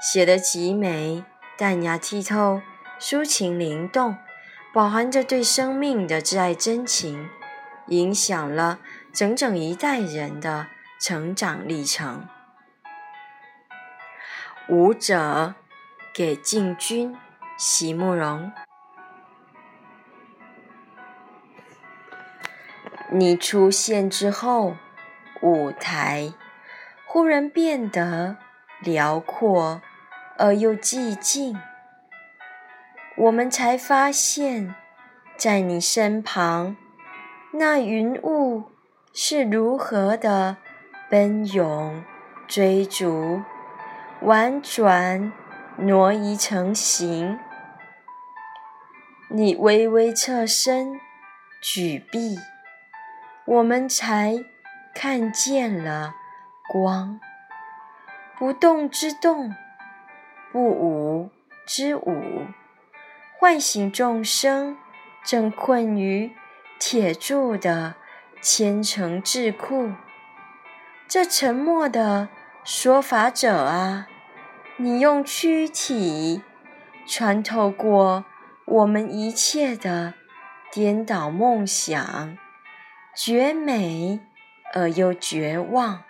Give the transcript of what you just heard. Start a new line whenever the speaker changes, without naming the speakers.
写得极美，淡雅剔透，抒情灵动，饱含着对生命的挚爱真情，影响了整整一代人的成长历程。舞者给敬君，席慕容。你出现之后，舞台忽然变得辽阔。而又寂静，我们才发现，在你身旁，那云雾是如何的奔涌、追逐、婉转挪移成形。你微微侧身举臂，我们才看见了光，不动之动。不舞之舞，唤醒众生正困于铁柱的虔诚智库。这沉默的说法者啊，你用躯体穿透过我们一切的颠倒梦想，绝美而又绝望。